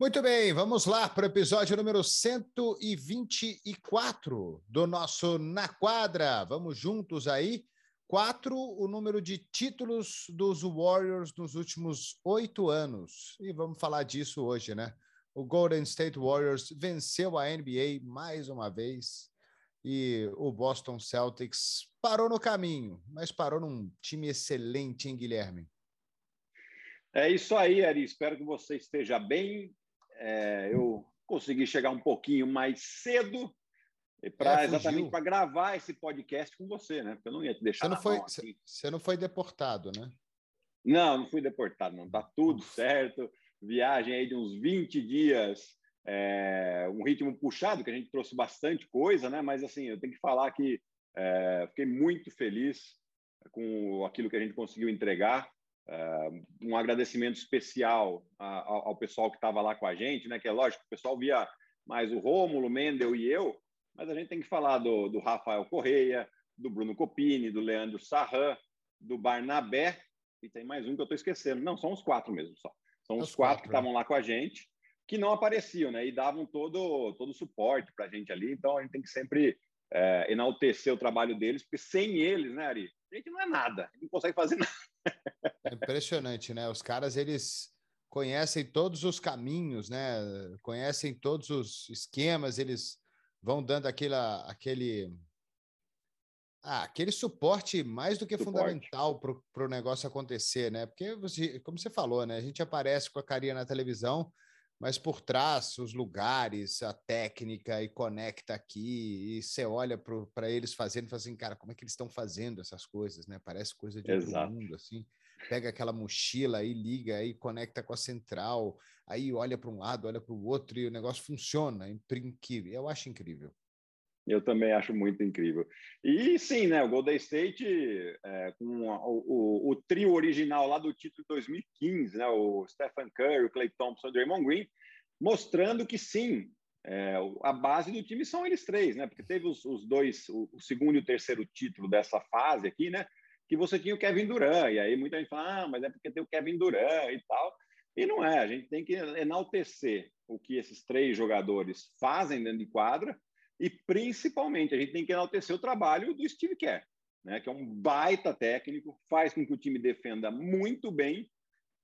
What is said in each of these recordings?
Muito bem, vamos lá para o episódio número 124 do nosso Na Quadra. Vamos juntos aí. Quatro, o número de títulos dos Warriors nos últimos oito anos. E vamos falar disso hoje, né? O Golden State Warriors venceu a NBA mais uma vez e o Boston Celtics parou no caminho, mas parou num time excelente, hein, Guilherme? É isso aí, Ari. Espero que você esteja bem. É, eu consegui chegar um pouquinho mais cedo para é, exatamente para gravar esse podcast com você, né? Porque eu não ia te deixar. Você não foi, você não foi deportado, né? Não, não fui deportado, não. Tá tudo certo. Viagem aí de uns 20 dias, é, um ritmo puxado, que a gente trouxe bastante coisa, né? Mas assim, eu tenho que falar que é, fiquei muito feliz com aquilo que a gente conseguiu entregar. Uh, um agradecimento especial ao, pessoal que estava lá com a gente, né? Que é lógico, o pessoal via mais o Rômulo, o Mendel e eu, mas a gente tem que falar do, do Rafael Correia, do Bruno Copini, do Leandro Sarran, do Barnabé, e tem mais um que eu estou esquecendo. Não, são os quatro mesmo só. São os, os quatro, quatro, que estavam lá com a gente, que não apareciam, né? E davam todo todo o suporte para a gente ali. Então a gente tem que sempre é, enaltecer o trabalho deles, porque sem eles, né, Ari? A gente não é nada, a gente não consegue fazer nada. É impressionante, né? Os caras, eles conhecem todos os caminhos, né? Conhecem todos os esquemas, eles vão dando aquela, aquele, ah, aquele suporte mais do que suporte. fundamental para o negócio acontecer, né? Porque, você, como você falou, né? A gente aparece com a carinha na televisão, mas por trás, os lugares, a técnica, e conecta aqui, e você olha para eles fazendo e fala assim, cara, como é que eles estão fazendo essas coisas, né? Parece coisa de Exato. outro mundo, assim. Pega aquela mochila aí, liga aí, conecta com a central, aí olha para um lado, olha para o outro, e o negócio funciona, é incrível. Eu acho incrível. Eu também acho muito incrível. E sim, né? O Golden State, é, com o, o, o, trio original lá do título de 2015, né? O Stephen Curry, o Clay Thompson e o Draymond Green, mostrando que sim, é, a base do time são eles três, né? Porque teve os, os dois, o, o, segundo e o terceiro título dessa fase aqui, né? Que você tinha o Kevin Durant, e aí muita gente fala, ah, mas é porque tem o Kevin Durant e tal. E não é, a gente tem que enaltecer o que esses três jogadores fazem dentro de quadra e principalmente, a gente tem que enaltecer o trabalho do Steve Kerr, né, que é um baita técnico, faz com que o time defenda muito bem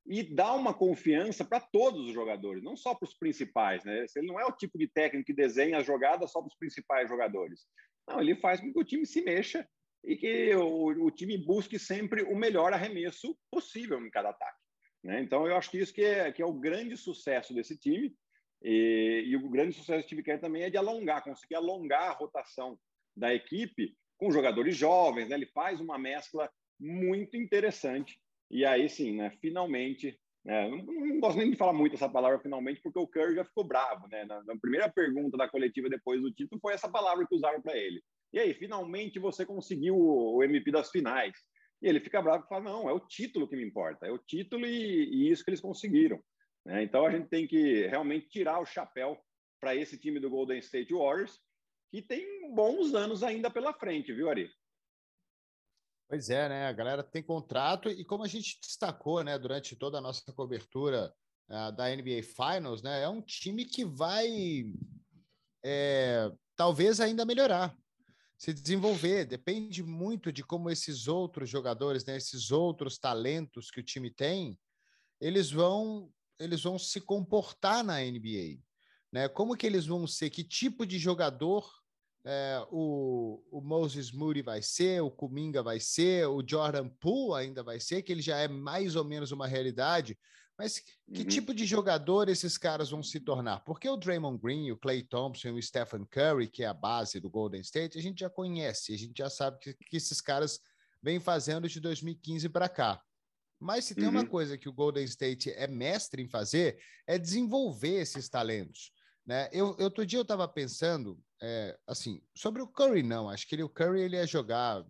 e dá uma confiança para todos os jogadores, não só para os principais. Né? Ele não é o tipo de técnico que desenha a jogada só para os principais jogadores. Não, ele faz com que o time se mexa e que o, o time busque sempre o melhor arremesso possível em cada ataque. Né? Então, eu acho que isso que é, que é o grande sucesso desse time e, e, o grande sucesso do Steve Kerr também é de alongar, conseguir alongar a rotação da equipe com jogadores jovens, né? Ele faz uma mescla muito interessante. E aí sim, né? Finalmente, né? Não, não, gosto nem de falar muito essa palavra finalmente, porque o Curry já ficou bravo, né? Na, na primeira pergunta da coletiva depois do título foi essa palavra que usaram para ele. E aí, finalmente você conseguiu o, o MVP das finais. E ele fica bravo e fala: não, é o título que me importa, é o título e, e isso que eles conseguiram. Né? Então a gente tem que realmente tirar o chapéu para esse time do Golden State Warriors, que tem bons anos ainda pela frente, viu, Ari? Pois é, né? A galera tem contrato e como a gente destacou, né, durante toda a nossa cobertura uh, da NBA Finals, né, é um time que vai é, talvez ainda melhorar, se desenvolver. Depende muito de como esses outros jogadores, né, esses outros talentos que o time tem, eles vão eles vão se comportar na NBA, né? Como que eles vão ser? Que tipo de jogador é, o, o Moses Moody vai ser, o Kuminga vai ser, o Jordan Poole ainda vai ser, que ele já é mais ou menos uma realidade, mas que uhum. tipo de jogador esses caras vão se tornar? Porque o Draymond Green, o Clay Thompson o Stephen Curry, que é a base do Golden State, a gente já conhece, a gente já sabe que, que esses caras vêm fazendo de 2015 para cá. Mas se tem uhum. uma coisa que o Golden State é mestre em fazer, é desenvolver esses talentos. Né? Eu, outro dia eu estava pensando, é, assim, sobre o Curry, não. Acho que ele, o Curry ele ia jogar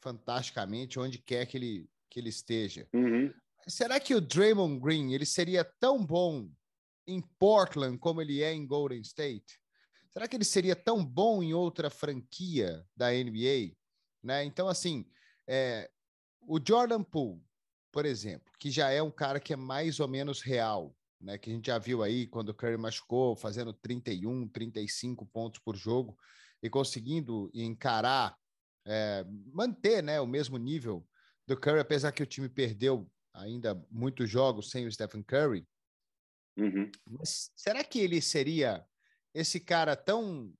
fantasticamente onde quer que ele, que ele esteja. Uhum. Será que o Draymond Green ele seria tão bom em Portland como ele é em Golden State? Será que ele seria tão bom em outra franquia da NBA? Né? Então, assim, é, o Jordan Poole, por exemplo, que já é um cara que é mais ou menos real, né, que a gente já viu aí quando o Curry machucou, fazendo 31, 35 pontos por jogo e conseguindo encarar, é, manter né, o mesmo nível do Curry, apesar que o time perdeu ainda muitos jogos sem o Stephen Curry. Uhum. Mas será que ele seria esse cara tão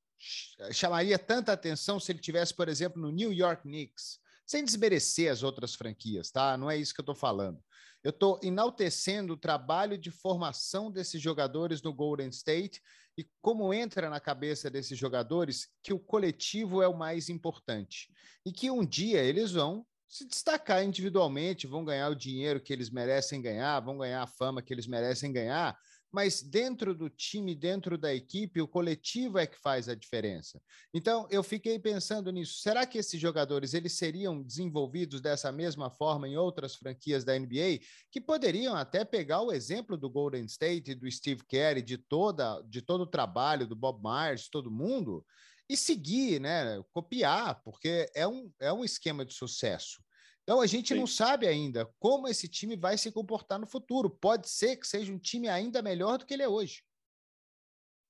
chamaria tanta atenção se ele tivesse, por exemplo, no New York Knicks, sem desmerecer as outras franquias, tá? Não é isso que eu estou falando. Eu estou enaltecendo o trabalho de formação desses jogadores no Golden State e como entra na cabeça desses jogadores que o coletivo é o mais importante. E que um dia eles vão se destacar individualmente, vão ganhar o dinheiro que eles merecem ganhar, vão ganhar a fama que eles merecem ganhar, mas dentro do time, dentro da equipe, o coletivo é que faz a diferença. Então, eu fiquei pensando nisso. Será que esses jogadores eles seriam desenvolvidos dessa mesma forma em outras franquias da NBA, que poderiam até pegar o exemplo do Golden State, do Steve Kerr, de toda de todo o trabalho do Bob Myers, todo mundo, e seguir, né, copiar, porque é um, é um esquema de sucesso. Então a gente Sim. não sabe ainda como esse time vai se comportar no futuro. Pode ser que seja um time ainda melhor do que ele é hoje.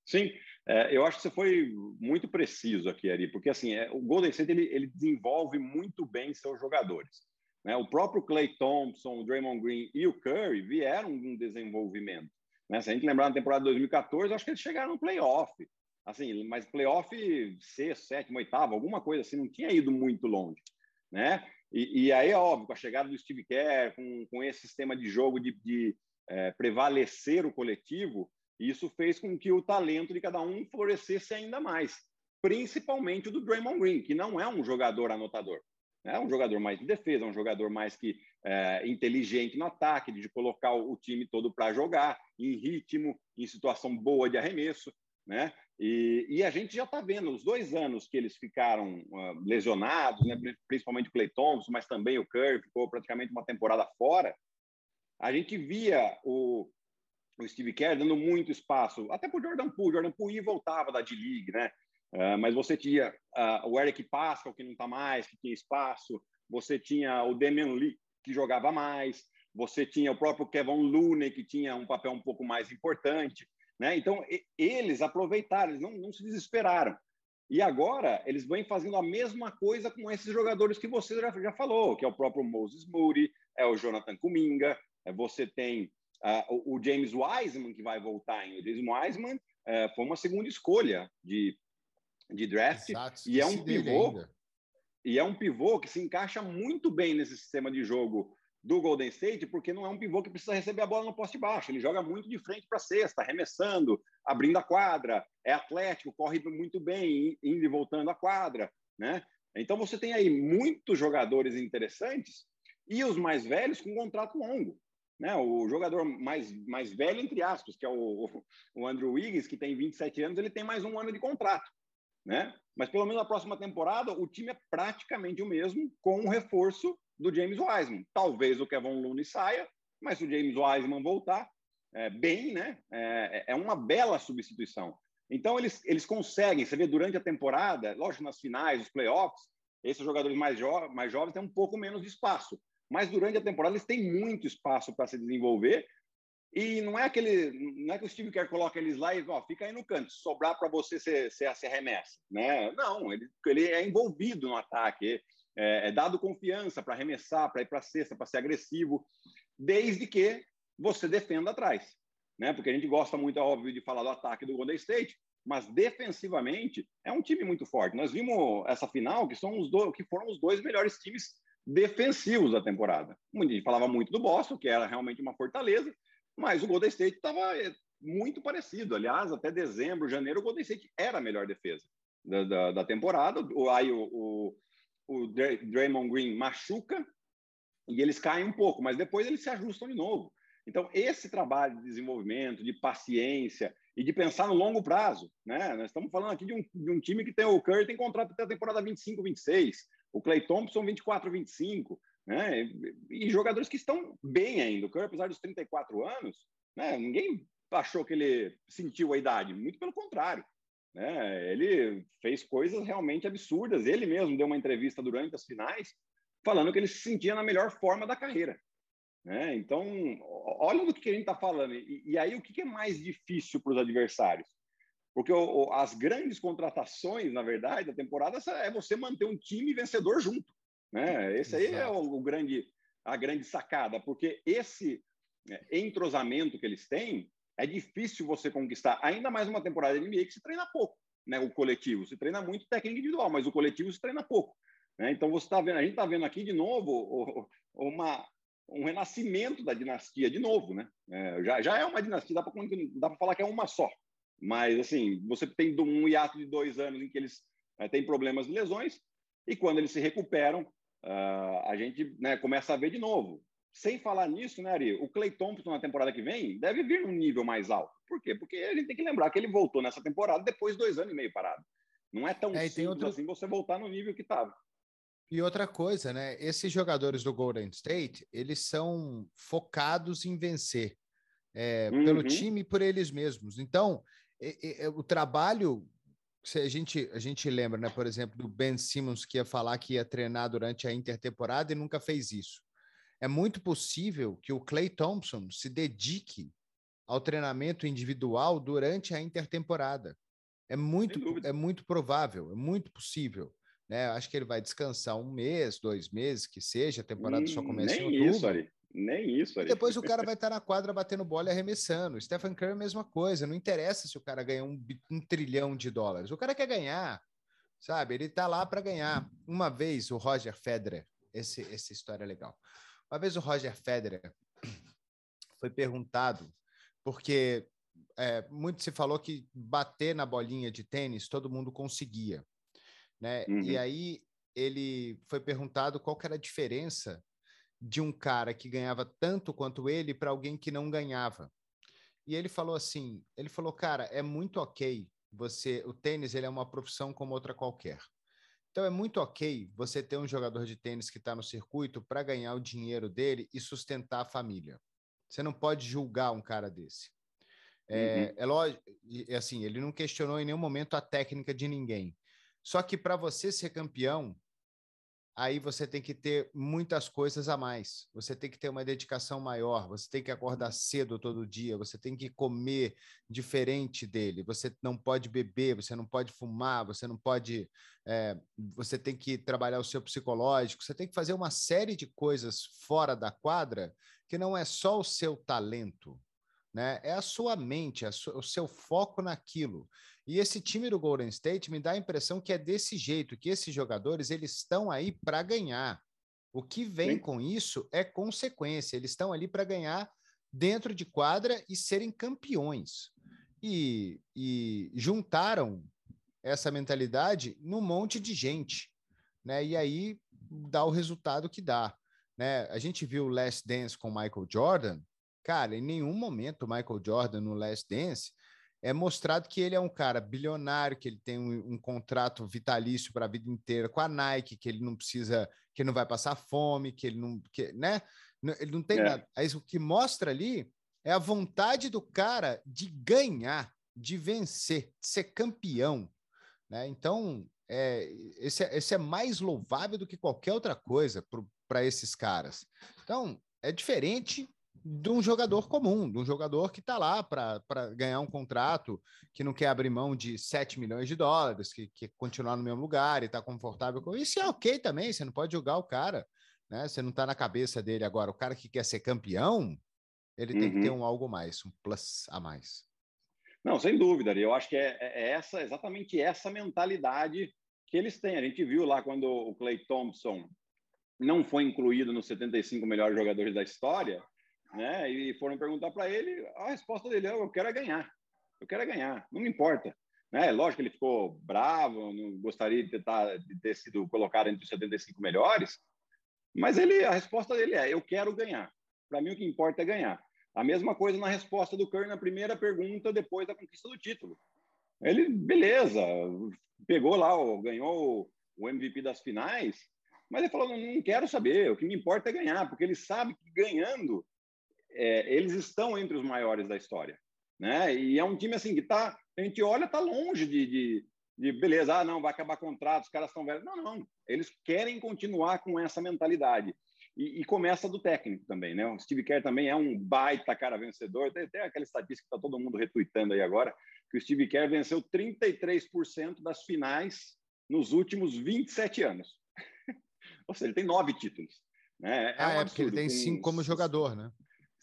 Sim, é, eu acho que você foi muito preciso aqui, Ari, porque assim, é, o Golden State ele, ele, desenvolve muito bem seus jogadores. Né? O próprio Clay Thompson, o Draymond Green e o Curry vieram de um desenvolvimento. Né? Se a gente lembrar na temporada de 2014, acho que eles chegaram no playoff. Assim, mas playoff sexto, sétimo, oitavo, alguma coisa assim, não tinha ido muito longe. Né? E, e, aí, é óbvio, com a chegada do Steve Kerr, com, com esse sistema de jogo de, de é, prevalecer o coletivo, isso fez com que o talento de cada um florescesse ainda mais, principalmente o do Draymond Green, que não é um jogador anotador. É um jogador mais de defesa, um jogador mais que é, inteligente no ataque, de colocar o time todo para jogar, em ritmo, em situação boa de arremesso. Né? E, e, a gente já está vendo os dois anos que eles ficaram uh, lesionados, né? principalmente o Clay Thompson, mas também o Curry ficou praticamente uma temporada fora. A gente via o, o Steve Kerr dando muito espaço, até para o Jordan Poole. Jordan Poole voltava da D-League, né? Uh, mas você tinha uh, o Eric Pascal, que não está mais, que tinha espaço. Você tinha o Damian Lee, que jogava mais. Você tinha o próprio Kevin Looney, que tinha um papel um pouco mais importante. Né? Então, eles aproveitaram, eles não, não se desesperaram. E agora eles vêm fazendo a mesma coisa com esses jogadores que você já, já falou, que é o próprio Moses Moody, é o Jonathan Kuminga, é, você tem uh, o, James Wiseman, que vai voltar em. O James Wiseman uh, foi uma segunda escolha de, de draft Exato, e é um pivô. E é um pivô que se encaixa muito bem nesse sistema de jogo do Golden State, porque não é um pivô que precisa receber a bola no poste baixo. Ele joga muito de frente para a cesta, arremessando, abrindo a quadra, é atlético, corre muito bem, indo e voltando a quadra, né? Então você tem aí muitos jogadores interessantes e os mais velhos com contrato longo. Né? O jogador mais, mais velho, entre aspas, que é o, o Andrew Wiggins, que tem 27 anos, ele tem mais um ano de contrato. Né? Mas pelo menos na próxima temporada, o time é praticamente o mesmo, com um reforço do James Wiseman. Talvez o Kevin Looney saia, mas se o James Wiseman voltar é, bem, né, é, é, uma bela substituição. Então, eles, eles conseguem, você vê durante a temporada, lógico, nas finais, os playoffs, esses jogadores mais, jo mais jovens têm um pouco menos de espaço. Mas durante a temporada, eles têm muito espaço para se desenvolver. E não é aquele, não é que o Steve Kerr coloca eles lá e ó, fica aí no canto, sobrar para você ser, ser, ser remessa, né? Não, ele, ele é envolvido no ataque é, é dado confiança para arremessar, para ir para a cesta, para ser agressivo, desde que você defenda atrás. Né? Porque a gente gosta muito, é óbvio, de falar do ataque do Golden State, mas defensivamente é um time muito forte. Nós vimos essa final que são os dois, que foram os dois melhores times defensivos da temporada. A gente falava muito do Boston, que era realmente uma fortaleza, mas o Golden State estava é, muito parecido. Aliás, até dezembro, janeiro, o Golden State era a melhor defesa da, da, da temporada. Aí o, o, o Draymond Green machuca e eles caem um pouco, mas depois eles se ajustam de novo. Então, esse trabalho de desenvolvimento, de paciência e de pensar no longo prazo, né? Nós estamos falando aqui de um, de um time que tem o Curry tem contrato até a temporada 25, 26, o Clay Thompson 24, 25, né? E, e jogadores que estão bem ainda. O Curry, apesar dos 34 anos, né? Ninguém achou que ele sentiu a idade, muito pelo contrário. Né? Ele fez coisas realmente absurdas. Ele mesmo deu uma entrevista durante as finais falando que ele se sentia na melhor forma da carreira. Né? Então, olha do que a gente está falando. E, e, aí, o que é mais difícil para os adversários? Porque o, o, as grandes contratações, na verdade, da temporada é você manter um time vencedor junto. Né? Esse aí é o, o grande, a grande sacada, porque esse é, entrosamento que eles têm é difícil você conquistar. Ainda mais uma temporada de NBA que se treina pouco. Né? O coletivo se treina muito técnica individual, mas o coletivo se treina pouco. Né? Então você está vendo, a gente está vendo aqui de novo uma, um renascimento da dinastia de novo, né? É, já, já é uma dinastia, dá para falar que é uma só. Mas, assim, você tem um hiato de dois anos em que eles é, têm problemas de lesões, e quando eles se recuperam, uh, a gente né, começa a ver de novo. Sem falar nisso, né, Ari? O Clay Thompson na temporada que vem deve vir num nível mais alto. Por quê? Porque a gente tem que lembrar que ele voltou nessa temporada depois de dois anos e meio parado. Não é tão é, simples outro... assim você voltar no nível que estava. E outra coisa, né? Esses jogadores do Golden State, eles são focados em vencer é, uhum. pelo time e por eles mesmos. Então, é, é, o trabalho, se a gente, a gente lembra, né? Por exemplo, do Ben Simmons que ia falar que ia treinar durante a intertemporada e nunca fez isso. É muito possível que o Clay Thompson se dedique ao treinamento individual durante a intertemporada. É muito, é muito provável, é muito possível. Né? Acho que ele vai descansar um mês, dois meses, que seja, a temporada hum, só começa nem em outubro. Isso, Ari. Nem isso, Ari. E depois o cara vai estar na quadra batendo bola e arremessando. Stephen Curry, mesma coisa. Não interessa se o cara ganha um, um trilhão de dólares. O cara quer ganhar, sabe? Ele tá lá para ganhar. Uma vez o Roger Federer, esse, essa história é legal. Uma vez o Roger Federer foi perguntado, porque é, muito se falou que bater na bolinha de tênis todo mundo conseguia né? Uhum. E aí ele foi perguntado qual era a diferença de um cara que ganhava tanto quanto ele para alguém que não ganhava. E ele falou assim, ele falou, cara, é muito ok você, o tênis ele é uma profissão como outra qualquer. Então é muito ok você ter um jogador de tênis que está no circuito para ganhar o dinheiro dele e sustentar a família. Você não pode julgar um cara desse. É, uhum. é lógico, assim, ele não questionou em nenhum momento a técnica de ninguém. Só que para você ser campeão, aí você tem que ter muitas coisas a mais. Você tem que ter uma dedicação maior, você tem que acordar cedo todo dia, você tem que comer diferente dele, você não pode beber, você não pode fumar, você não pode. É, você tem que trabalhar o seu psicológico, você tem que fazer uma série de coisas fora da quadra que não é só o seu talento. Né? É a sua mente, a o seu foco naquilo. E esse time do Golden State me dá a impressão que é desse jeito, que esses jogadores eles estão aí para ganhar. O que vem Sim. com isso é consequência. Eles estão ali para ganhar dentro de quadra e serem campeões. E, e juntaram essa mentalidade num monte de gente, né? E aí dá o resultado que dá, né? A gente viu o Last Dance com Michael Jordan, cara, em nenhum momento o Michael Jordan no Last Dance é mostrado que ele é um cara bilionário, que ele tem um, um contrato vitalício para a vida inteira com a Nike, que ele não precisa, que ele não vai passar fome, que ele não, que, né? Ele não tem é. nada. Aí o que mostra ali é a vontade do cara de ganhar, de vencer, de ser campeão, né? Então, é, esse, é, esse é mais louvável do que qualquer outra coisa para esses caras. Então, é diferente de um jogador comum, de um jogador que está lá para ganhar um contrato, que não quer abrir mão de 7 milhões de dólares, que quer continuar no mesmo lugar e está confortável com isso. É ok também, você não pode julgar o cara, né? Você não está na cabeça dele agora. O cara que quer ser campeão, ele uhum. tem que ter uhum. um algo mais, um plus a mais. Não, sem dúvida, eu acho que é, é, é essa exatamente essa mentalidade que eles têm. A gente viu lá quando o Clay Thompson não foi incluído nos 75 melhores jogadores da história, né? E foram perguntar para ele, a resposta dele é: eu quero é ganhar, eu quero é ganhar, não me importa. Né? Lógico que ele ficou bravo, não gostaria de ter, de ter sido colocado entre os 75 melhores, mas ele, a resposta dele é: eu quero ganhar. Para mim, o que importa é ganhar. A mesma coisa na resposta do Curry na primeira pergunta depois da conquista do título. Ele, beleza, pegou lá, ganhou o MVP das finais, mas ele falou: não quero saber, o que me importa é ganhar, porque ele sabe que ganhando é, eles estão entre os maiores da história. Né? E é um time assim que tá, a gente olha, tá longe de, de, de beleza, ah, não, vai acabar contrato, os caras estão velhos. Não, não, eles querem continuar com essa mentalidade. E, e, começa do técnico também, né? O Steve Kerr também é um baita cara vencedor. Tem até aquela estatística que está todo mundo retweetando aí agora, que o Steve Kerr venceu 33% das finais nos últimos 27 anos. Ou seja, ele tem nove títulos. Né? É, ah, um é porque ele tem cinco como jogador, né?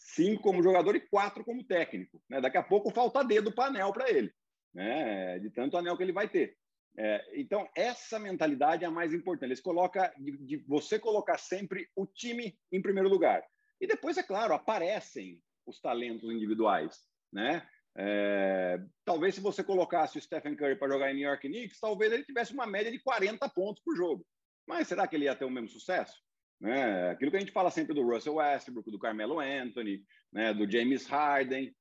Cinco como jogador e quatro como técnico. Né? Daqui a pouco falta dedo para anel para ele, né? de tanto anel que ele vai ter. É, então, essa mentalidade é a mais importante. Eles colocam de, de, você colocar sempre o time em primeiro lugar. E depois, é claro, aparecem os talentos individuais. Né? É, talvez se você colocasse o Stephen Curry para jogar em New York Knicks, talvez ele tivesse uma média de 40 pontos por jogo. Mas será que ele ia ter o mesmo sucesso? Né? Aquilo que a gente fala sempre do Russell Westbrook, do Carmelo Anthony, né? do James Harden.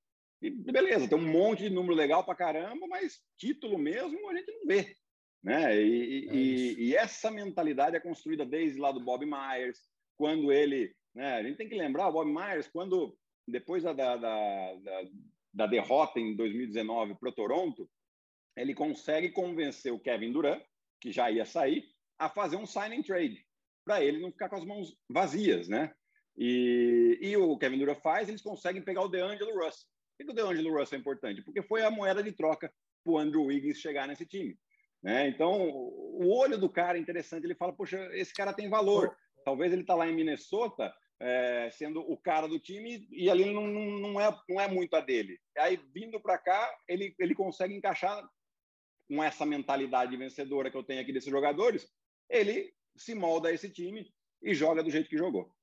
E beleza, tem um monte de número legal para caramba, mas título mesmo a gente não vê. Né? E, é e, e, essa mentalidade é construída desde lá do Bob Myers, quando ele. Né? A gente tem que lembrar, o Bob Myers, quando depois da, da, da, da derrota em 2019 para o Toronto, ele consegue convencer o Kevin Durant, que já ia sair, a fazer um sign and trade, para ele não ficar com as mãos vazias, né? E, e o Kevin Durant faz, eles conseguem pegar o DeAngelo Russell. Por que o DeAngelo Russell é importante? Porque foi a moeda de troca para o Andrew Wiggins chegar nesse time. Né? Então, o olho do cara é interessante. Ele fala, poxa, esse cara tem valor. Talvez ele está lá em Minnesota, é, sendo o cara do time, e ali não, não, é, não é muito a dele. Aí, vindo para cá, ele, ele consegue encaixar com essa mentalidade vencedora que eu tenho aqui desses jogadores, ele se molda a esse time e joga do jeito que jogou.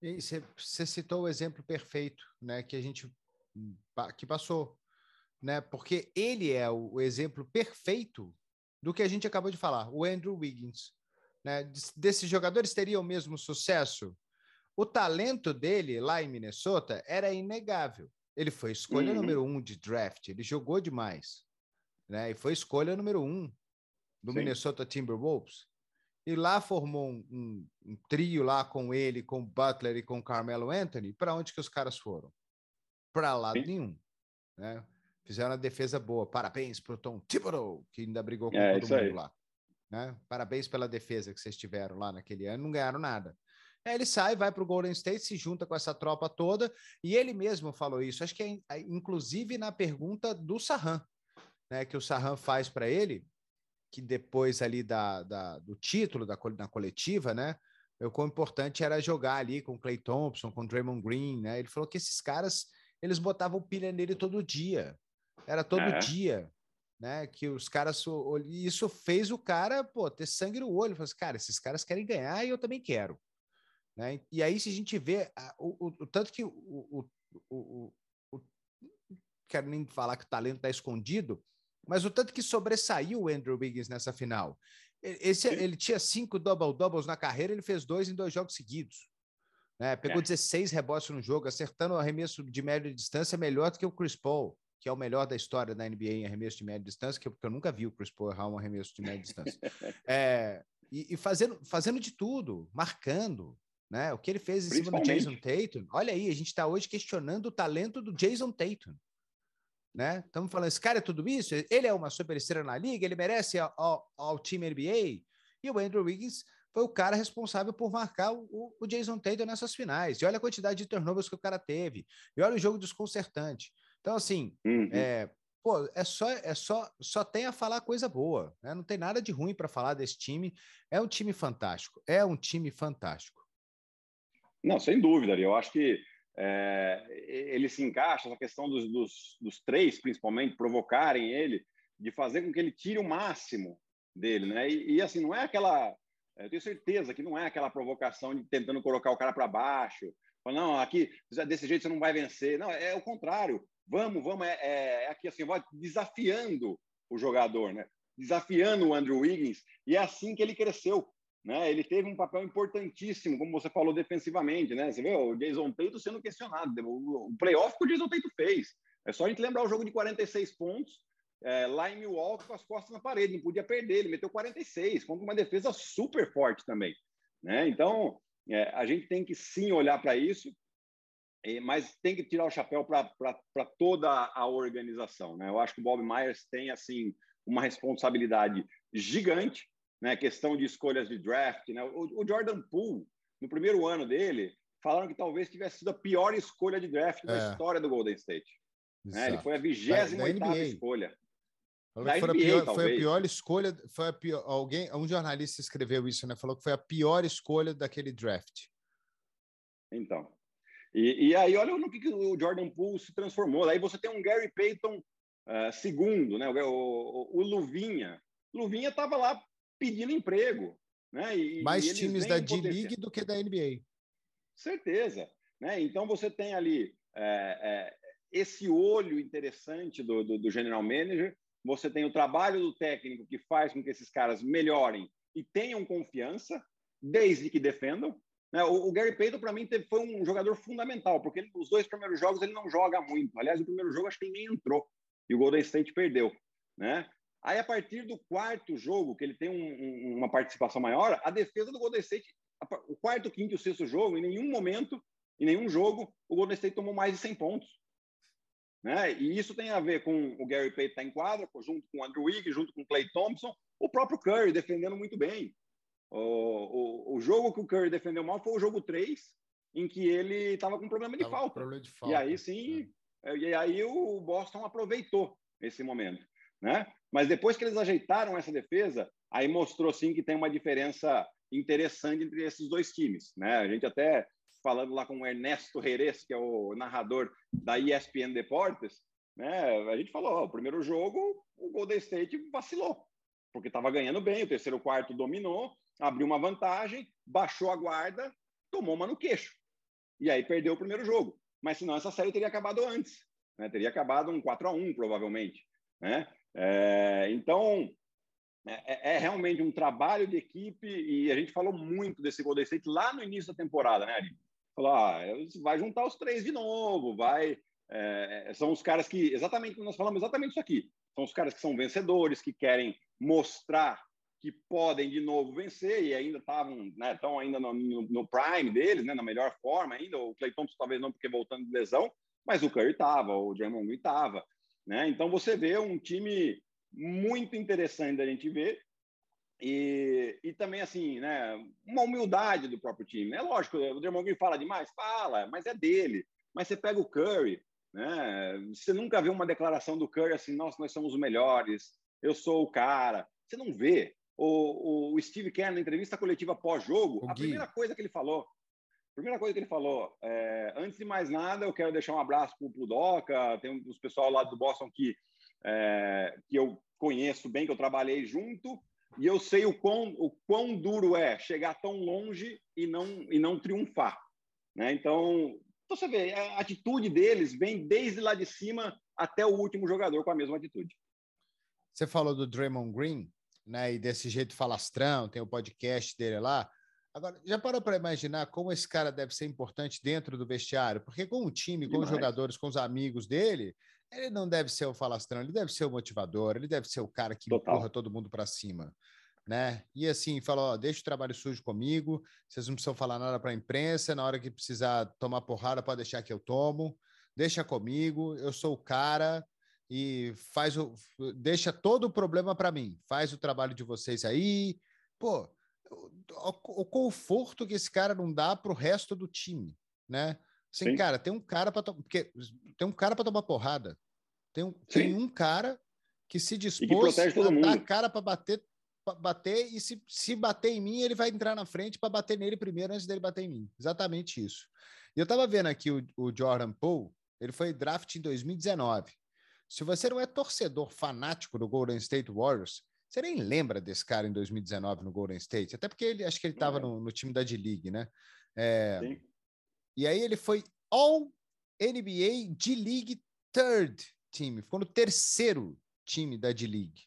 E você citou o exemplo perfeito, né, que a gente que passou, né? Porque ele é o exemplo perfeito do que a gente acabou de falar, o Andrew Wiggins. Né? Desses jogadores teria o mesmo sucesso? O talento dele lá em Minnesota era inegável. Ele foi escolha uhum. número um de draft, ele jogou demais. Né? E foi escolha número um do Sim. Minnesota Timberwolves. E lá formou um, um, um, trio lá com ele, com Butler e com Carmelo Anthony. Para onde que os caras foram? Para lado Sim. nenhum. Né? Fizeram a defesa boa. Parabéns para o Tom Thibodeau, que ainda brigou com é, todo mundo aí. lá. Né? Parabéns pela defesa que vocês tiveram lá naquele ano. Não ganharam nada. Aí ele sai, vai para o Golden State, se junta com essa tropa toda, e ele mesmo falou isso. Acho que é, inclusive na pergunta do Sarran, né, que o Sarran faz para ele, que depois ali da, da, do título da, na coletiva, né, o quão importante era jogar ali com Clay Thompson, com Draymond Green, né? Ele falou que esses caras, eles botavam pilha nele todo dia. Era todo é. dia, né? Que os caras. Isso fez o cara, pô, ter sangue no olho. Falou assim, cara, esses caras querem ganhar e eu também quero. Né? E aí, se a gente vê o, o, o tanto que o, o, o, o, quero nem falar que o talento está escondido, mas o tanto que sobressaiu o Andrew Wiggins nessa final. Esse, ele tinha cinco double-doubles na carreira, ele fez dois em dois jogos seguidos. Né? Pegou é. 16 rebotes no jogo, acertando o arremesso de média distância melhor do que o Chris Paul que é o melhor da história da NBA em arremesso de média distância, que eu, porque eu nunca vi o Chris Paul errar um arremesso de média distância. É, e, e, fazendo, fazendo de tudo, marcando, né? O que ele fez em cima do Jason Tatum. Olha aí, a gente está hoje questionando o talento do Jason Tatum. Né? Estamos falando, esse cara é tudo isso? Ele é uma superestrela na liga, ele merece ao, ao, time NBA. E o Andrew Wiggins foi o cara responsável por marcar o, o, Jason Tatum nessas finais. E olha a quantidade de turnovers que o cara teve. E olha o jogo desconcertante. Então, assim, uhum. é, pô, é só, é só, só tem a falar coisa boa, né? Não tem nada de ruim para falar desse time. É um time fantástico, é um time fantástico. Não, sem dúvida, eu acho que é, ele se encaixa, essa questão dos, dos, dos, três, principalmente, provocarem ele, de fazer com que ele tire o máximo dele, né? E, e assim, não é aquela. Eu tenho certeza que não é aquela provocação de tentando colocar o cara para baixo, não, aqui, desse jeito você não vai vencer. Não, é o contrário vamos, vamos, é, é, é aqui assim, desafiando o jogador, né? Desafiando o Andrew Wiggins, e é assim que ele cresceu. Né? Ele teve um papel importantíssimo, como você falou, defensivamente. Né? Você vê o Jason Tatum sendo questionado. O playoff que o Jason Tatum fez. É só a gente lembrar o jogo de 46 pontos, é, lá em Milwaukee, com as costas na parede. Não podia perder. Ele meteu 46, contra uma defesa super forte também. Né? Então, é, a gente tem que sim olhar para isso mas tem que tirar o chapéu para toda a organização. Né? Eu acho que o Bob Myers tem assim uma responsabilidade gigante, né? questão de escolhas de draft. Né? O, o Jordan Poole, no primeiro ano dele, falaram que talvez tivesse sido a pior escolha de draft da é. história do Golden State. Né? Ele foi a 28 escolha. Falou foi, NBA, a pior, foi, a pior, escolha. Foi a pior, alguém, um jornalista escreveu isso, né? Falou que foi a pior escolha daquele draft. Então. E, e aí, olha no que, que, o Jordan Poole se transformou. Aí você tem um Gary Payton uh, segundo, né? O, o, o Luvinha. Luvinha estava lá pedindo emprego. Né? E, Mais e times da D-League do que da NBA. Certeza. Né? Então você tem ali é, é, esse olho interessante do, do, do, general manager, você tem o trabalho do técnico que faz com que esses caras melhorem e tenham confiança, desde que defendam. Né? O, o, Gary Payton, para mim, teve, foi um jogador fundamental, porque ele, os dois primeiros jogos ele não joga muito. Aliás, o primeiro jogo acho que ele nem entrou e o Golden State perdeu. Né? Aí, a partir do quarto jogo, que ele tem um, um, uma participação maior, a defesa do Golden State, o quarto, quinto e o sexto jogo, em nenhum momento, em nenhum jogo, o Golden State tomou mais de 100 pontos. Né? E isso tem a ver com o Gary Payton estar tá em quadra, junto com o Andrew Wiggins, junto com o Clay Thompson, o próprio Curry defendendo muito bem. O, o, o jogo que o Curry defendeu mal foi o jogo 3, em que ele estava com problema de, problema de, falta. E aí sim, é. e aí o Boston aproveitou esse momento. Né? Mas depois que eles ajeitaram essa defesa, aí mostrou sim que tem uma diferença interessante entre esses dois times. Né? A gente até falando lá com o Ernesto Reres, que é o narrador da ESPN Deportes, né? A gente falou, ó, o primeiro jogo o Golden State vacilou, porque estava ganhando bem, o terceiro quarto dominou, abriu uma vantagem, baixou a guarda, tomou uma no queixo. E aí perdeu o primeiro jogo. Mas senão essa série teria acabado antes, né? Teria acabado um 4 a 1 provavelmente, né? É, então, é, é, é, realmente um trabalho de equipe e a gente falou muito desse Golden State lá no início da temporada, né, Ari? Falou, ah, vai juntar os três de novo, vai. É, são os caras que, exatamente, nós falamos exatamente isso aqui. São os caras que são vencedores, que querem mostrar que podem de novo vencer e ainda estavam, né, estão ainda no, no, no, prime deles, né, na melhor forma ainda. O Clay Thompson talvez não porque voltando de lesão, mas o Curry estava, o Draymond Green estava, né? Então você vê um time muito interessante da gente ver e, e também, assim, né, uma humildade do próprio time. É lógico, o Draymond Green fala demais? Fala, mas é dele. Mas você pega o Curry, né, você nunca vê uma declaração do Curry assim, nossa, nós somos os melhores, eu sou o cara. Você não vê. O, o Steve Kerr, na entrevista coletiva pós-jogo, a primeira coisa que ele falou, primeira coisa que ele falou, é, antes de mais nada, eu quero deixar um abraço para o Doca, tem os pessoal lá do Boston que, é, que eu conheço bem, que eu trabalhei junto, e eu sei o quão, o quão duro é chegar tão longe e não, e não triunfar. Né? Então, você vê, a atitude deles vem desde lá de cima até o último jogador com a mesma atitude. Você falou do Draymond Green, né? E desse jeito falastrão, tem o podcast dele lá. Agora, já parou para imaginar como esse cara deve ser importante dentro do vestiário? Porque com o time, com Demais. os jogadores, com os amigos dele, ele não deve ser o falastrão, ele deve ser o motivador, ele deve ser o cara que Total. empurra todo mundo para cima. Né? E assim, falou: deixa o trabalho sujo comigo, vocês não precisam falar nada para a imprensa, na hora que precisar tomar porrada, pode deixar que eu tomo, deixa comigo, eu sou o cara e faz o deixa todo o problema para mim, faz o trabalho de vocês aí. Pô, o, conforto que esse cara não dá para o resto do time, né? Assim, Sim. cara, tem um cara para porque tem um cara para tomar porrada. Tem um, tem um cara que se dispôs a dar a cara para bater, pra bater e se, se bater em mim, ele vai entrar na frente para bater nele primeiro antes dele bater em mim. Exatamente isso. E eu estava vendo aqui o, o Jordan Poole, ele foi draft em 2019. Se você não é torcedor fanático do Golden State Warriors, você nem lembra desse cara em 2019 no Golden State, até porque ele acho que ele estava no, no, time da D-League, né? É, Sim. E aí ele foi All NBA D-League Third Team, ficou no terceiro time da D-League.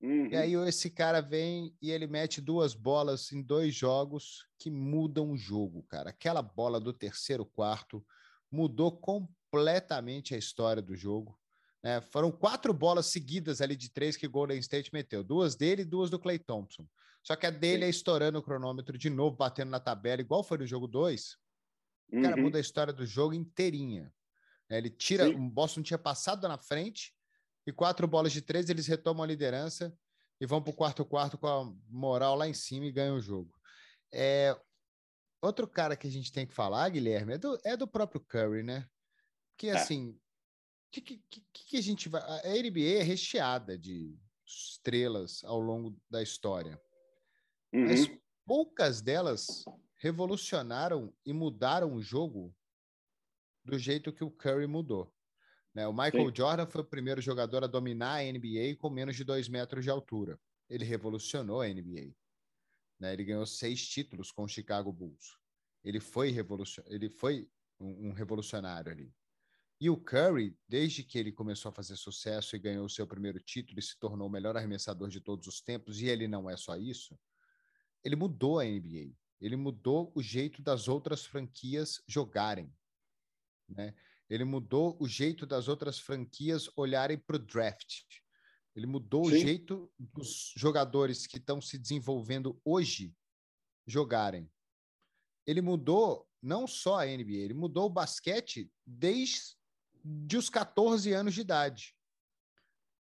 Uhum. E aí esse cara vem e ele mete duas bolas em dois jogos que mudam o jogo, cara. Aquela bola do terceiro quarto mudou completamente a história do jogo. Né? Foram quatro bolas seguidas ali de três que Golden State meteu. Duas dele e duas do Clay Thompson. Só que a dele é estourando o cronômetro de novo, batendo na tabela, igual foi no jogo 2. O cara uhum. muda a história do jogo inteirinha. Né? Ele tira, Sim. o Boston tinha passado na frente, e quatro bolas de três, eles retomam a liderança e vão para o quarto quarto com a moral lá em cima e ganham o jogo. É, outro cara que a gente tem que falar, Guilherme, é do, é do próprio Curry, né? Porque, é. assim, o que, que, que, a gente vai. A NBA é recheada de estrelas ao longo da história. Uhum. Mas poucas delas revolucionaram e mudaram o jogo do jeito que o Curry mudou. Né? O Michael Sim. Jordan foi o primeiro jogador a dominar a NBA com menos de dois metros de altura. Ele revolucionou a NBA. Né? Ele ganhou seis títulos com o Chicago Bulls. Ele foi, revolucion... ele foi um, um revolucionário ali. E o Curry, desde que ele começou a fazer sucesso e ganhou o seu primeiro título e se tornou o melhor arremessador de todos os tempos, e ele não é só isso, ele mudou a NBA. Ele mudou o jeito das outras franquias jogarem. Né? Ele mudou o jeito das outras franquias olharem para o draft. Ele mudou Sim. o jeito dos jogadores que estão se desenvolvendo hoje jogarem. Ele mudou não só a NBA, ele mudou o basquete desde os 14 anos de idade.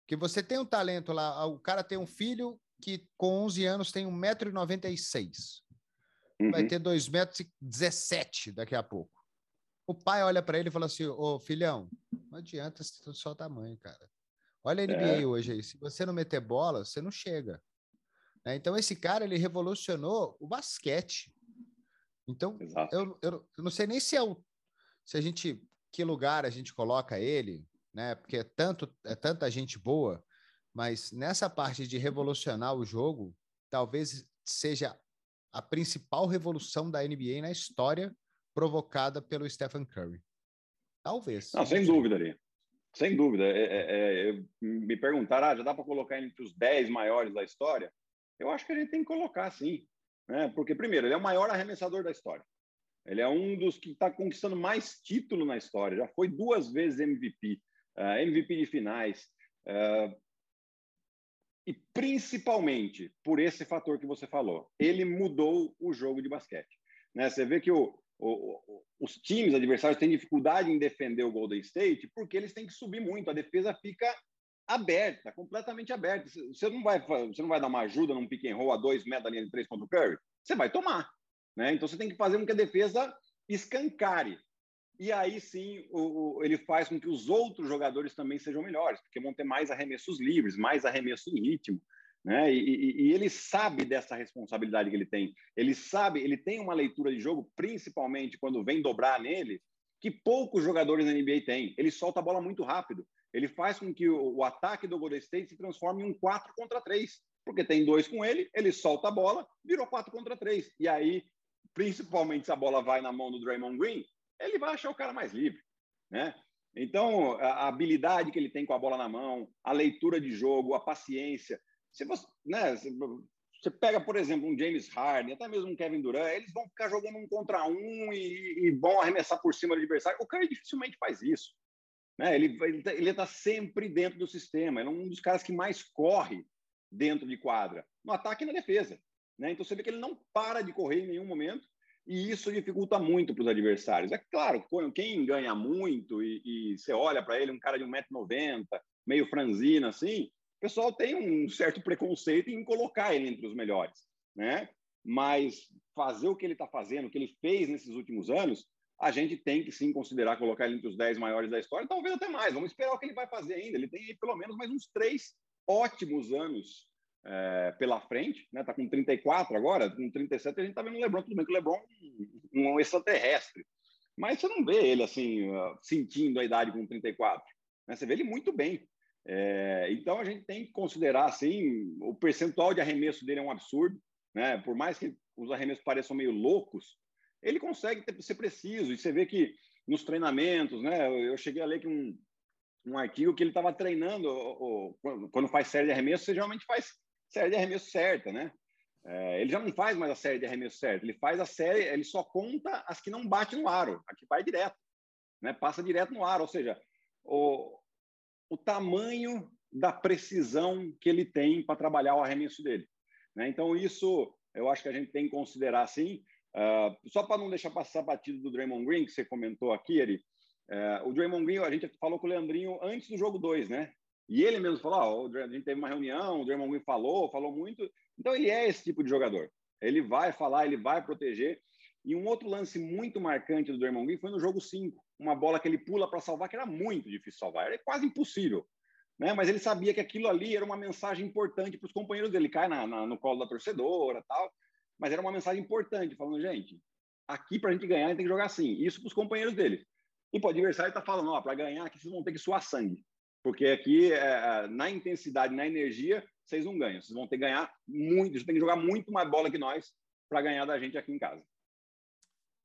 Que você tem um talento lá, o cara tem um filho que com 11 anos tem 1,96m. Uhum. Vai ter 2,17m daqui a pouco. O pai olha para ele e fala assim: Ô filhão, não adianta só tamanho, cara. Olha a NBA é. hoje aí. Se você não meter bola, você não chega. Né? Então, esse cara ele revolucionou o basquete. Então, eu, eu, eu, não sei nem se é o. Se a gente. Que lugar a gente coloca ele, né? Porque é, tanto, é tanta gente boa, mas nessa parte de revolucionar o jogo, talvez seja a principal revolução da NBA na história provocada pelo Stephen Curry. Talvez. Não, sem dúvida, ali. Sem dúvida. É, é, é, me perguntaram, ah, já dá para colocar entre os 10 maiores da história? Eu acho que a gente tem que colocar, sim. Né? Porque, primeiro, ele é o maior arremessador da história. Ele é um dos que está conquistando mais título na história. Já foi duas vezes MVP, uh, ah, MVP de finais. Uh, e principalmente por esse fator que você falou, ele mudou o jogo de basquete. Né? Você vê que o, o, os times adversários têm dificuldade em defender o Golden State porque eles têm que subir muito, a defesa fica aberta, completamente aberta. Você não vai, você não vai dar uma ajuda num pick and roll a dois metros da linha de três ponto Curry, você vai tomar, né? Então você tem que fazer com que a defesa escancare. E aí sim o, o, ele faz com que os outros jogadores também sejam melhores, porque vão ter mais arremessos livres, mais arremesso em ritmo. Né? E, e, e, ele sabe dessa responsabilidade que ele tem. Ele sabe, ele tem uma leitura de jogo, principalmente quando vem dobrar nele, que poucos jogadores na NBA têm. Ele solta a bola muito rápido. Ele faz com que o, o ataque do Golden State se transforme em um 4 contra 3. Porque tem dois com ele, ele solta a bola, virou 4 contra 3. E aí, principalmente se a bola vai na mão do Draymond Green, ele vai achar o cara mais livre. Né? Então, a habilidade que ele tem com a bola na mão, a leitura de jogo, a paciência, se você, né, você pega, por exemplo, um James Harden, até mesmo um Kevin Durant, eles vão ficar jogando um contra um e, e vão arremessar por cima do adversário. O cara dificilmente faz isso. Né? Ele está ele tá sempre dentro do sistema. Ele é um dos caras que mais corre dentro de quadra, no ataque e na defesa. Né? Então você vê que ele não para de correr em nenhum momento e isso dificulta muito para os adversários. É claro, quem ganha muito e, e você olha para ele, um cara de 1,90m, meio franzino assim, o pessoal tem um certo preconceito em colocar ele entre os melhores, né? Mas fazer o que ele está fazendo, o que ele fez nesses últimos anos, a gente tem que sim considerar colocar ele entre os 10 maiores da história, talvez até mais. Vamos esperar o que ele vai fazer ainda. Ele tem pelo menos mais uns três ótimos anos é, pela frente, né? Tá com 34 agora, com 37 a gente tá vendo o LeBron, tudo bem que o LeBron é um extraterrestre, mas você não vê ele assim sentindo a idade com 34, né? Você vê ele muito bem. É, então a gente tem que considerar assim, o percentual de arremesso dele é um absurdo, né? Por mais que os arremessos pareçam meio loucos, ele consegue ter, ser preciso. E você vê que nos treinamentos, né? Eu cheguei a ler que um, um artigo que ele estava treinando ou, ou, quando faz série de arremesso, você geralmente faz série de arremesso certa, né? É, ele já não faz mais a série de arremesso certa, ele faz a série, ele só conta as que não bate no aro, a que vai direto, né? Passa direto no aro, ou seja, o, o tamanho da precisão que ele tem para trabalhar o arremesso dele. Né? Então, isso eu acho que a gente tem que considerar assim. Uh, só para não deixar passar batido do Draymond Green, que você comentou aqui, ele, uh, o Draymond Green, a gente falou com o Leandrinho antes do jogo 2, né? E ele mesmo falou: oh, a gente teve uma reunião, o Draymond Green falou, falou muito. Então, ele é esse tipo de jogador. Ele vai falar, ele vai proteger. E um outro lance muito marcante do Draymond Green foi no jogo 5, uma bola que ele pula para salvar, que era muito difícil salvar, era quase impossível. Né? Mas ele sabia que aquilo ali era uma mensagem importante para os companheiros dele. Cai na, na, no colo da torcedora tal, mas era uma mensagem importante, falando, gente, aqui para a gente ganhar, a gente tem que jogar assim. Isso para os companheiros dele. E para o adversário está falando, ó, para ganhar aqui vocês vão ter que suar sangue. Porque aqui, é, é, na intensidade, na energia, vocês não ganham. Vocês vão ter que ganhar muito, vocês têm que jogar muito mais bola que nós para ganhar da gente aqui em casa.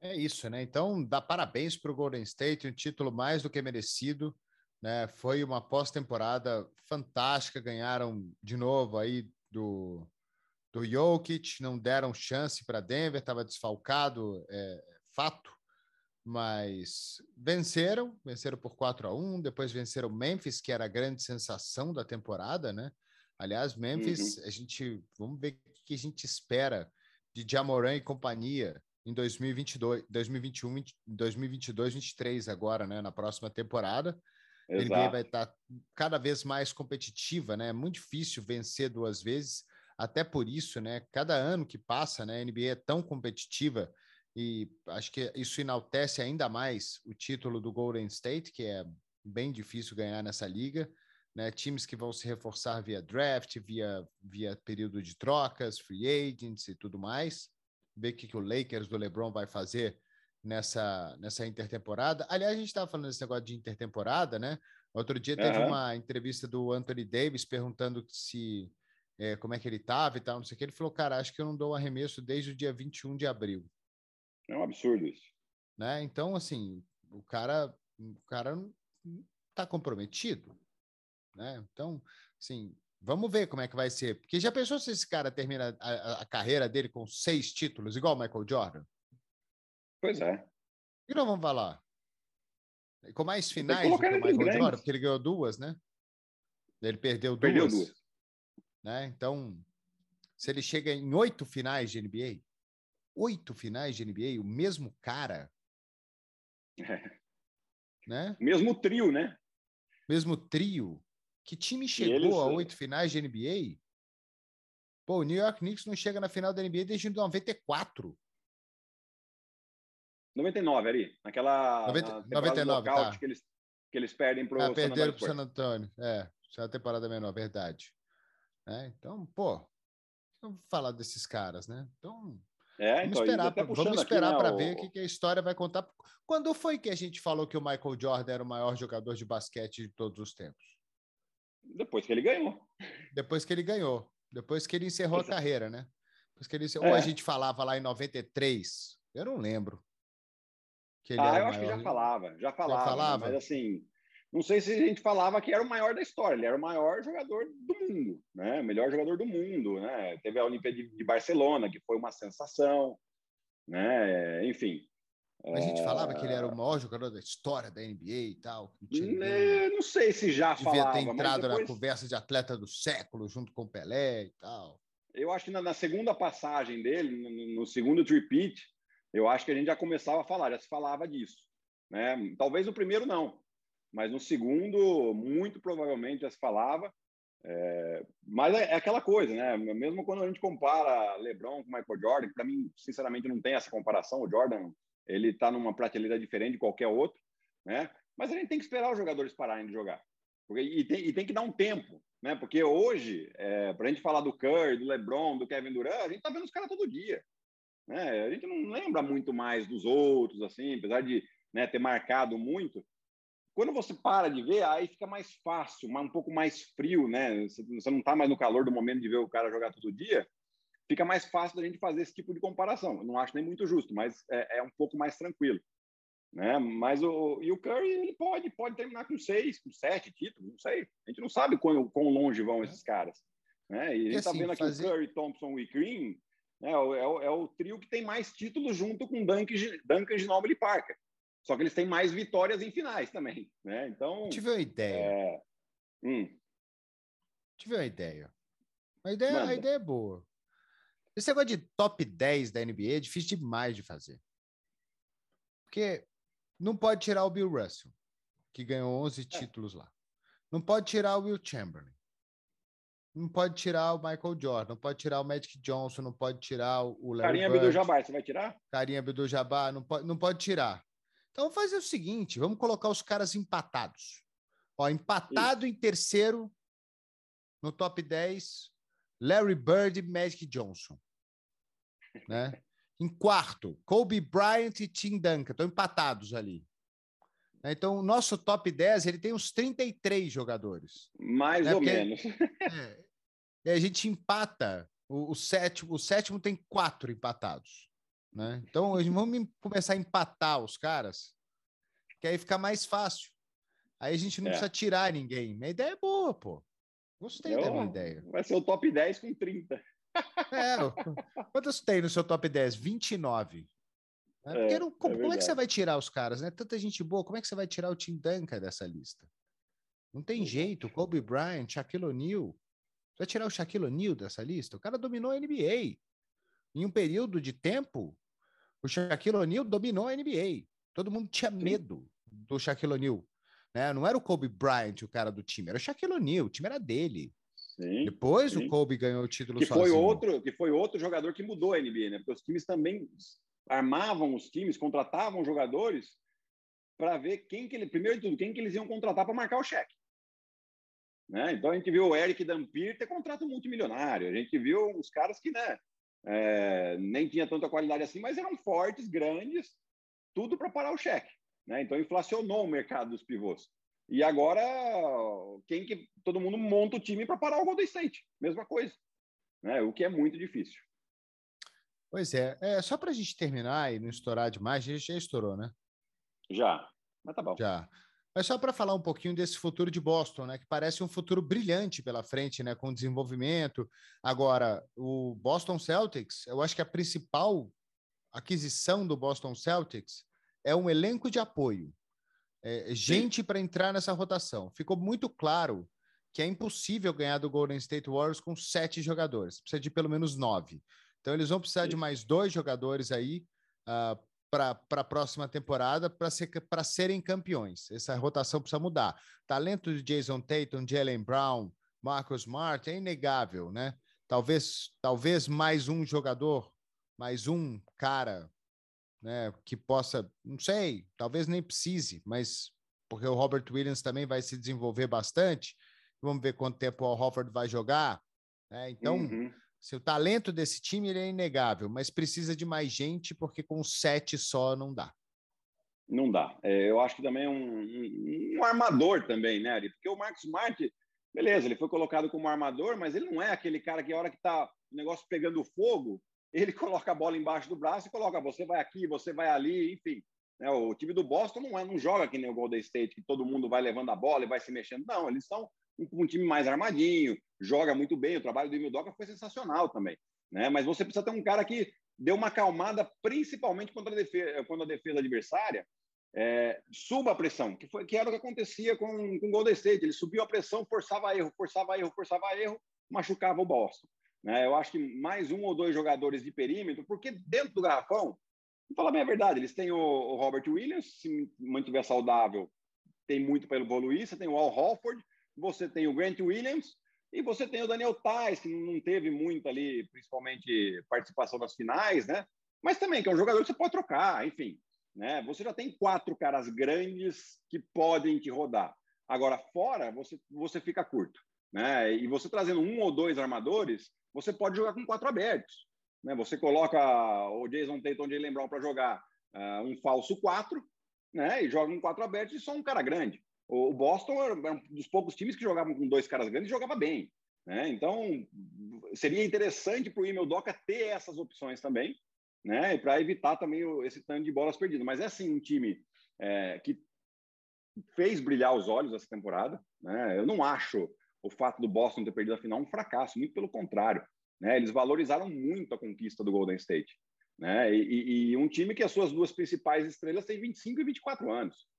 É isso, né? Então, dá parabéns para o Golden State, um título mais do que merecido. Né? Foi uma pós-temporada fantástica, ganharam de novo aí do, do Jokic, não deram chance para Denver, estava desfalcado, é, fato, mas venceram, venceram por 4 a 1 depois venceram Memphis, que era a grande sensação da temporada, né? Aliás, Memphis, uhum. a gente, vamos ver o que a gente espera de Jamoran e companhia em 2022, 2021, 2022, 2023 agora, né, na próxima temporada. A NBA vai estar tá cada vez mais competitiva, né? É muito difícil vencer duas vezes. Até por isso, né? Cada ano que passa, né? A NBA é tão competitiva e acho que isso enaltece ainda mais o título do Golden State, que é bem difícil ganhar nessa liga. Né, times que vão se reforçar via draft, via, via período de trocas, free agents e tudo mais. Ver o que, que o Lakers do LeBron vai fazer nessa, nessa intertemporada. Aliás, a gente estava falando desse negócio de intertemporada, né? Outro dia teve uhum. uma entrevista do Anthony Davis perguntando se é, como é que ele estava e tal, não sei o que. Ele falou, cara, acho que eu não dou arremesso desde o dia 21 de abril. É um absurdo isso. Né? Então, assim, o cara, o cara tá comprometido, né? Então, assim, vamos ver como é que vai ser. Porque já pensou se esse cara termina a, a carreira dele com seis títulos, igual o Michael Jordan? Pois é. E não vamos falar? Com mais finais do que o Michael Jordan, porque ele ganhou duas, né? Ele perdeu duas. Perdeu duas. Né? Então, se ele chega em oito finais de NBA, oito finais de NBA, o mesmo cara. É. Né? Mesmo trio, né? Mesmo trio. Que time chegou eles... a oito finais de NBA? Pô, o New York Knicks não chega na final da NBA desde 94. 99 ali, naquela 90, 99, tá. que, eles, que eles perdem para o ah, perderam para San Antônio. É, já é a temporada menor, verdade. É, então, pô, vamos falar desses caras, né? Então, é, vamos então, esperar, pra, vamos esperar né, para o... ver o que, que, a história vai contar. Quando foi que a gente falou que o Michael Jordan era o maior jogador de basquete de todos os tempos? Depois que ele ganhou. Depois que ele ganhou. Depois que ele encerrou a carreira, né? Depois que ele... É. Ou a gente falava lá em 93, eu não lembro. Ah, eu acho que já falava, já falava, já falava, mas assim, não sei se a gente falava que era o maior da história, ele era o maior jogador do mundo, né? O melhor jogador do mundo, né? Teve a Olimpíada de Barcelona, que foi uma sensação, né? Enfim. A gente é... falava que ele era o maior jogador da história da NBA e tal. Né, não sei se já Devia falava. Devia ter entrado depois... na conversa de atleta do século junto com Pelé e tal. Eu acho que na, na segunda passagem dele, no, no segundo repeat, eu acho que a gente já começava a falar, já se falava disso. Né? Talvez no primeiro não, mas no segundo, muito provavelmente já se falava. É, mas é, é, aquela coisa, né? Mesmo quando a gente compara LeBron com Michael Jordan, para mim, sinceramente, não tem essa comparação. O Jordan, ele está numa prateleira diferente de qualquer outro, né? Mas a gente tem que esperar os jogadores pararem de jogar. Porque, e, tem, e tem que dar um tempo, né? Porque hoje, é, para a gente falar do Curry, do LeBron, do Kevin Durant, a gente está vendo os caras todo dia. Né? A gente não lembra muito mais dos outros, assim, apesar de né, ter marcado muito. Quando você para de ver, aí fica mais fácil, um pouco mais frio, né? Você não está mais no calor do momento de ver o cara jogar todo dia. Fica mais fácil da gente fazer esse tipo de comparação. Eu não acho nem muito justo, mas é, é um pouco mais tranquilo. Né? Mas o, e o Curry ele pode, pode terminar com seis, com sete títulos, não sei. A gente não sabe quão, quão longe vão esses caras. Né? E a gente está assim, vendo aqui fazer... o Curry, Thompson e Green é, é, o, é o trio que tem mais títulos junto com Duncan, Duncan Ginobili e Parker. Só que eles têm mais vitórias em finais também, né? Então... Tive uma ideia. É... Hum. Tive uma ideia. A ideia, a ideia é boa. Esse negócio de top 10 da NBA é difícil demais de fazer. Porque não pode tirar o Bill Russell, que ganhou 11 é. títulos lá. Não pode tirar o Will Chamberlain. não pode tirar o Michael Jordan, não pode tirar o Magic Johnson, não pode tirar o Larry Carinha Abdul-Jabbar, você vai tirar? Carinha Abdul-Jabbar, não pode, não pode tirar. Então vamos fazer o seguinte, vamos colocar os caras empatados. Ó, empatado Isso. em terceiro no top 10, Larry Bird e Magic Johnson. Né? em quarto, Kobe Bryant e Tim Duncan, estão empatados ali. Então, o nosso top 10, ele tem uns 33 jogadores. Mais né? ou Porque, menos. É, a gente empata. O, o, sétimo, o sétimo tem quatro empatados. Né? Então, vamos começar a empatar os caras, que aí fica mais fácil. Aí a gente não é. precisa tirar ninguém. A ideia é boa, pô. Gostei Eu, da minha ideia. Vai ser o top 10 com 30. É, quantos tem no seu top 10? 29. Né? É, não, como, é como, é que você vai tirar os caras, né? Tanta gente boa, como é que você vai tirar o Tim Duncan dessa lista? Não tem jeito. Kobe Bryant, Shaquille O'Neal. Você vai tirar o Shaquille O'Neal dessa lista? O cara dominou a NBA. Em um período de tempo, o Shaquille O'Neal dominou a NBA. Todo mundo tinha medo do Shaquille O'Neal. Né? Não era o Kobe Bryant o cara do time, era o Shaquille O'Neal, o time era dele. Sim, Depois sim. o Kobe ganhou o título que sozinho. Foi outro, que foi outro jogador que mudou a NBA, né? Porque os times também armavam os times, contratavam jogadores para ver quem que ele, primeiro de tudo, quem que eles iam contratar para marcar o cheque. Né? Então a gente viu o Eric Dampir ter contrato multimilionário, a gente viu os caras que né, é, nem tinha tanta qualidade assim, mas eram fortes, grandes, tudo para parar o cheque. Né? Então inflacionou o mercado dos pivôs. E agora, quem que todo mundo monta o time para parar o Golden State, mesma coisa, né? O que é muito difícil. Pois é, é só para a gente terminar e não estourar demais, a gente já estourou, né? Já, mas tá bom. Já. Mas só para falar um pouquinho desse futuro de Boston, né? Que parece um futuro brilhante pela frente, né? Com desenvolvimento. Agora, o Boston Celtics, eu acho que a principal aquisição do Boston Celtics é um elenco de apoio. É, gente para entrar nessa rotação. Ficou muito claro que é impossível ganhar do Golden State Warriors com sete jogadores. Precisa de pelo menos nove. Então, eles vão precisar Sim. de mais dois jogadores aí uh, para a próxima temporada para ser, serem campeões. Essa rotação precisa mudar. Talento de Jason Tatum, Jalen Brown, Marcus Smart é inegável, né? Talvez, talvez mais um jogador, mais um cara né, que possa, não sei, talvez nem precise, mas porque o Robert Williams também vai se desenvolver bastante. Vamos ver quanto tempo o Al vai jogar. Né? Então, uhum. Se o talento desse time é inegável, mas precisa de mais gente, porque com sete só não dá. Não dá. É, eu acho que também é um, um, um, armador também, né, Ari? Porque o Marcos Smart, beleza, ele foi colocado como armador, mas ele não é aquele cara que a hora que tá o negócio pegando fogo, ele coloca a bola embaixo do braço e coloca você vai aqui, você vai ali, enfim. Né? O time do Boston não, é, não joga que nem o Golden State, que todo mundo vai levando a bola e vai se mexendo. Não, eles são um, time mais armadinho, joga muito bem. O trabalho do Emil Doca foi sensacional também. Né? Mas você precisa ter um cara que deu uma calmada, principalmente contra a defesa, quando a defesa adversária é, suba a pressão, que, foi, que era o que acontecia com, com o Golden State. Ele subiu a pressão, forçava erro, forçava erro, forçava erro, machucava o Boston. Né? Eu acho que mais um ou dois jogadores de perímetro, porque dentro do garrafão, vou falar bem a verdade, eles têm o, o Robert Williams, se mantiver saudável, tem muito para evoluir. Você tem o Al Hofford, você tem o Grant Williams e você tem o Daniel Tais, que não teve muito ali, principalmente participação nas finais, né? Mas também que é um jogador que você pode trocar, enfim. Né? Você já tem quatro caras grandes que podem te rodar. Agora, fora, você, você fica curto. Né? E você trazendo um ou dois armadores, você pode jogar com quatro abertos. Né? Você coloca o Jason Tatum de Brown para jogar uh, um falso quatro, né? E joga com quatro abertos e só um cara grande. O, Boston era um dos poucos times que jogavam com dois caras grandes e jogava bem. Né? Então, seria interessante para o Emil Doca ter essas opções também, né? para evitar também esse tanto de bolas perdidas. Mas é assim um time é, que fez brilhar os olhos essa temporada. Né? Eu não acho o fato do Boston ter perdido a final um fracasso, muito pelo contrário. Né? Eles valorizaram muito a conquista do Golden State. Né? E, e, um time que as suas duas principais estrelas têm 25 e 24 anos.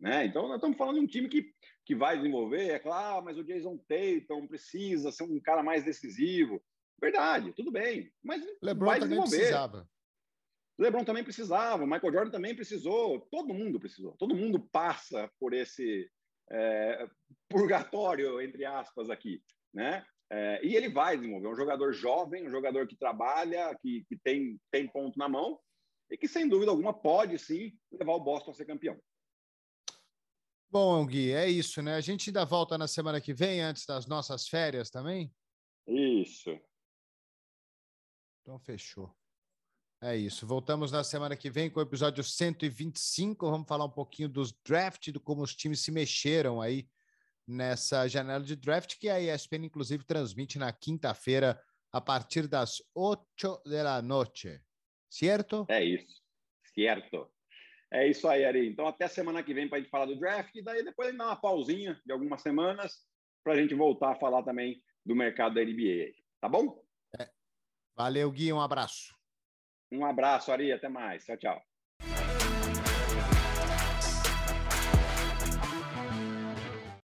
Né? Então, nós estamos falando de um time que, que vai desenvolver, é claro, mas o Jason Tatum precisa ser um cara mais decisivo. Verdade, tudo bem, mas LeBron vai desenvolver. precisava. LeBron também precisava, Michael Jordan também precisou, todo mundo precisou, todo mundo passa por esse é, purgatório, entre aspas, aqui, né? É, e ele vai desenvolver um jogador jovem, um jogador que trabalha, que, que tem, tem ponto na mão e que, sem dúvida alguma, pode sim levar o Boston a ser campeão. Bom, Gui, é isso, né? A gente ainda volta na semana que vem, antes das nossas férias também? Isso. Então, fechou. É isso. Voltamos na semana que vem com o episódio 125. Vamos falar um pouquinho dos draft, de como os times se mexeram aí nessa janela de draft, que a ESPN, inclusive, transmite na quinta-feira, a partir das 8 da noite. Certo? É isso. Certo. É isso aí, Ari. Então, até semana que vem para a gente falar do draft, e daí depois a gente dá uma pausinha de algumas semanas para a gente voltar a falar também do mercado da NBA. Tá bom? É. Valeu, Gui. Um abraço. Um abraço, Ari. Até mais. Tchau, tchau.